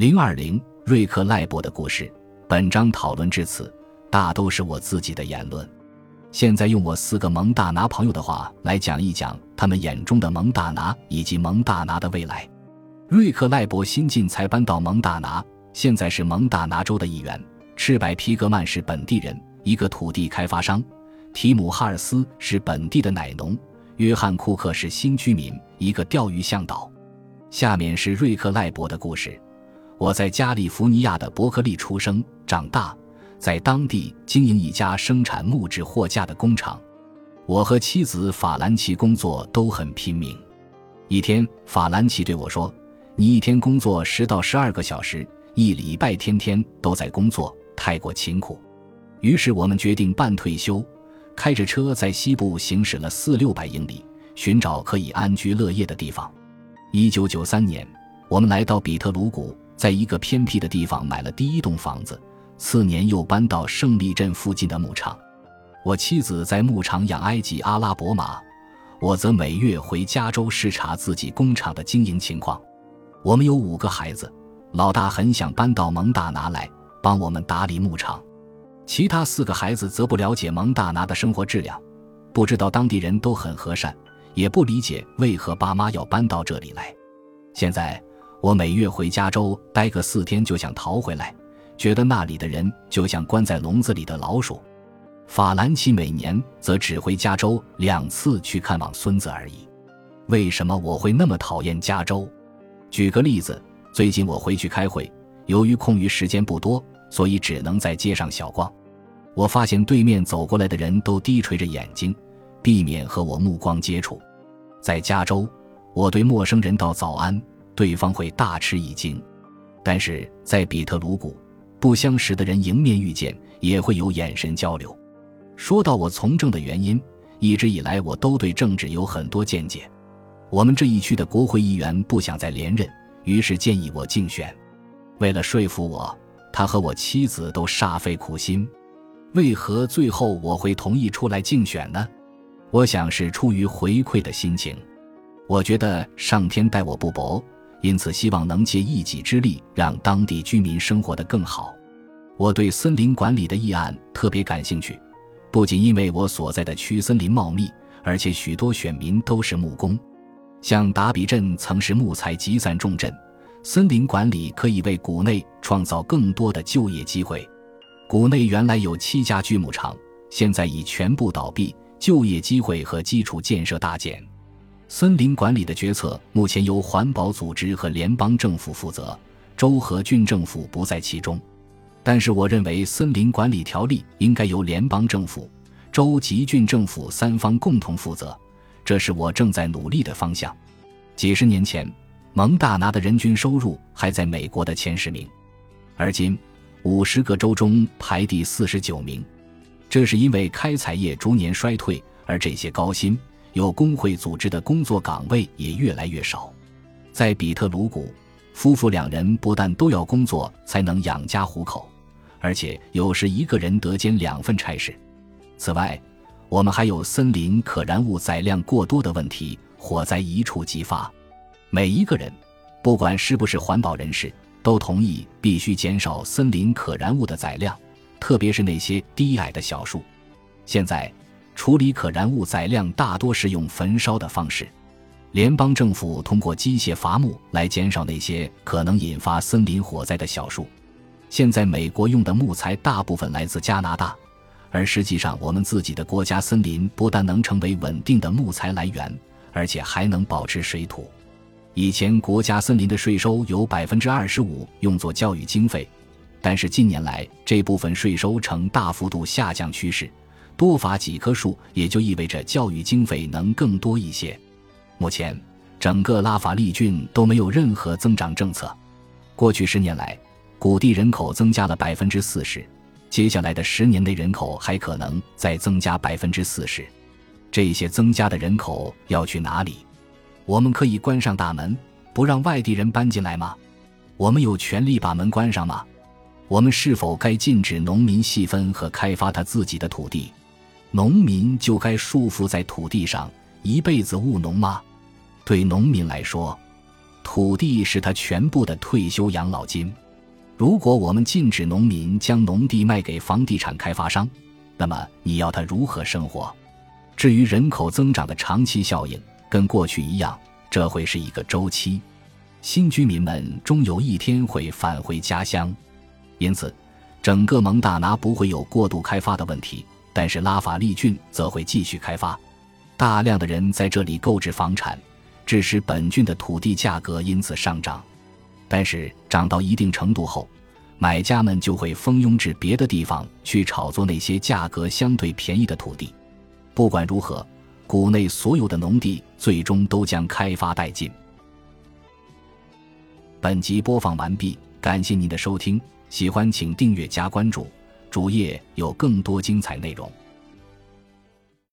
零二零瑞克赖伯的故事。本章讨论至此，大都是我自己的言论。现在用我四个蒙大拿朋友的话来讲一讲他们眼中的蒙大拿以及蒙大拿的未来。瑞克赖伯新近才搬到蒙大拿，现在是蒙大拿州的一员。赤白皮格曼是本地人，一个土地开发商；提姆哈尔斯是本地的奶农；约翰库克是新居民，一个钓鱼向导。下面是瑞克赖伯的故事。我在加利福尼亚的伯克利出生长大。在当地经营一家生产木质货架的工厂，我和妻子法兰奇工作都很拼命。一天，法兰奇对我说：“你一天工作十到十二个小时，一礼拜天天都在工作，太过辛苦。”于是我们决定半退休，开着车在西部行驶了四六百英里，寻找可以安居乐业的地方。一九九三年，我们来到比特鲁谷，在一个偏僻的地方买了第一栋房子。次年又搬到胜利镇附近的牧场，我妻子在牧场养埃及阿拉伯马，我则每月回加州视察自己工厂的经营情况。我们有五个孩子，老大很想搬到蒙大拿来帮我们打理牧场，其他四个孩子则不了解蒙大拿的生活质量，不知道当地人都很和善，也不理解为何爸妈要搬到这里来。现在我每月回加州待个四天就想逃回来。觉得那里的人就像关在笼子里的老鼠。法兰奇每年则只回加州两次去看望孙子而已。为什么我会那么讨厌加州？举个例子，最近我回去开会，由于空余时间不多，所以只能在街上小逛。我发现对面走过来的人都低垂着眼睛，避免和我目光接触。在加州，我对陌生人道早安，对方会大吃一惊；但是在比特鲁谷，不相识的人迎面遇见也会有眼神交流。说到我从政的原因，一直以来我都对政治有很多见解。我们这一区的国会议员不想再连任，于是建议我竞选。为了说服我，他和我妻子都煞费苦心。为何最后我会同意出来竞选呢？我想是出于回馈的心情。我觉得上天待我不薄。因此，希望能借一己之力，让当地居民生活得更好。我对森林管理的议案特别感兴趣，不仅因为我所在的区森林茂密，而且许多选民都是木工。像达比镇曾是木材集散重镇，森林管理可以为谷内创造更多的就业机会。谷内原来有七家锯木厂，现在已全部倒闭，就业机会和基础建设大减。森林管理的决策目前由环保组织和联邦政府负责，州和郡政府不在其中。但是，我认为森林管理条例应该由联邦政府、州及郡政府三方共同负责，这是我正在努力的方向。几十年前，蒙大拿的人均收入还在美国的前十名，而今五十个州中排第四十九名。这是因为开采业逐年衰退，而这些高薪。有工会组织的工作岗位也越来越少，在比特鲁谷，夫妇两人不但都要工作才能养家糊口，而且有时一个人得兼两份差事。此外，我们还有森林可燃物载量过多的问题，火灾一触即发。每一个人，不管是不是环保人士，都同意必须减少森林可燃物的载量，特别是那些低矮的小树。现在。处理可燃物载量大多是用焚烧的方式，联邦政府通过机械伐木来减少那些可能引发森林火灾的小树。现在美国用的木材大部分来自加拿大，而实际上我们自己的国家森林不但能成为稳定的木材来源，而且还能保持水土。以前国家森林的税收有百分之二十五用作教育经费，但是近年来这部分税收呈大幅度下降趋势。多伐几棵树，也就意味着教育经费能更多一些。目前，整个拉法利郡都没有任何增长政策。过去十年来，谷地人口增加了百分之四十，接下来的十年内人口还可能再增加百分之四十。这些增加的人口要去哪里？我们可以关上大门，不让外地人搬进来吗？我们有权利把门关上吗？我们是否该禁止农民细分和开发他自己的土地？农民就该束缚在土地上一辈子务农吗？对农民来说，土地是他全部的退休养老金。如果我们禁止农民将农地卖给房地产开发商，那么你要他如何生活？至于人口增长的长期效应，跟过去一样，这会是一个周期。新居民们终有一天会返回家乡，因此，整个蒙大拿不会有过度开发的问题。但是拉法利郡则会继续开发，大量的人在这里购置房产，致使本郡的土地价格因此上涨。但是涨到一定程度后，买家们就会蜂拥至别的地方去炒作那些价格相对便宜的土地。不管如何，谷内所有的农地最终都将开发殆尽。本集播放完毕，感谢您的收听，喜欢请订阅加关注，主页有更多精彩内容。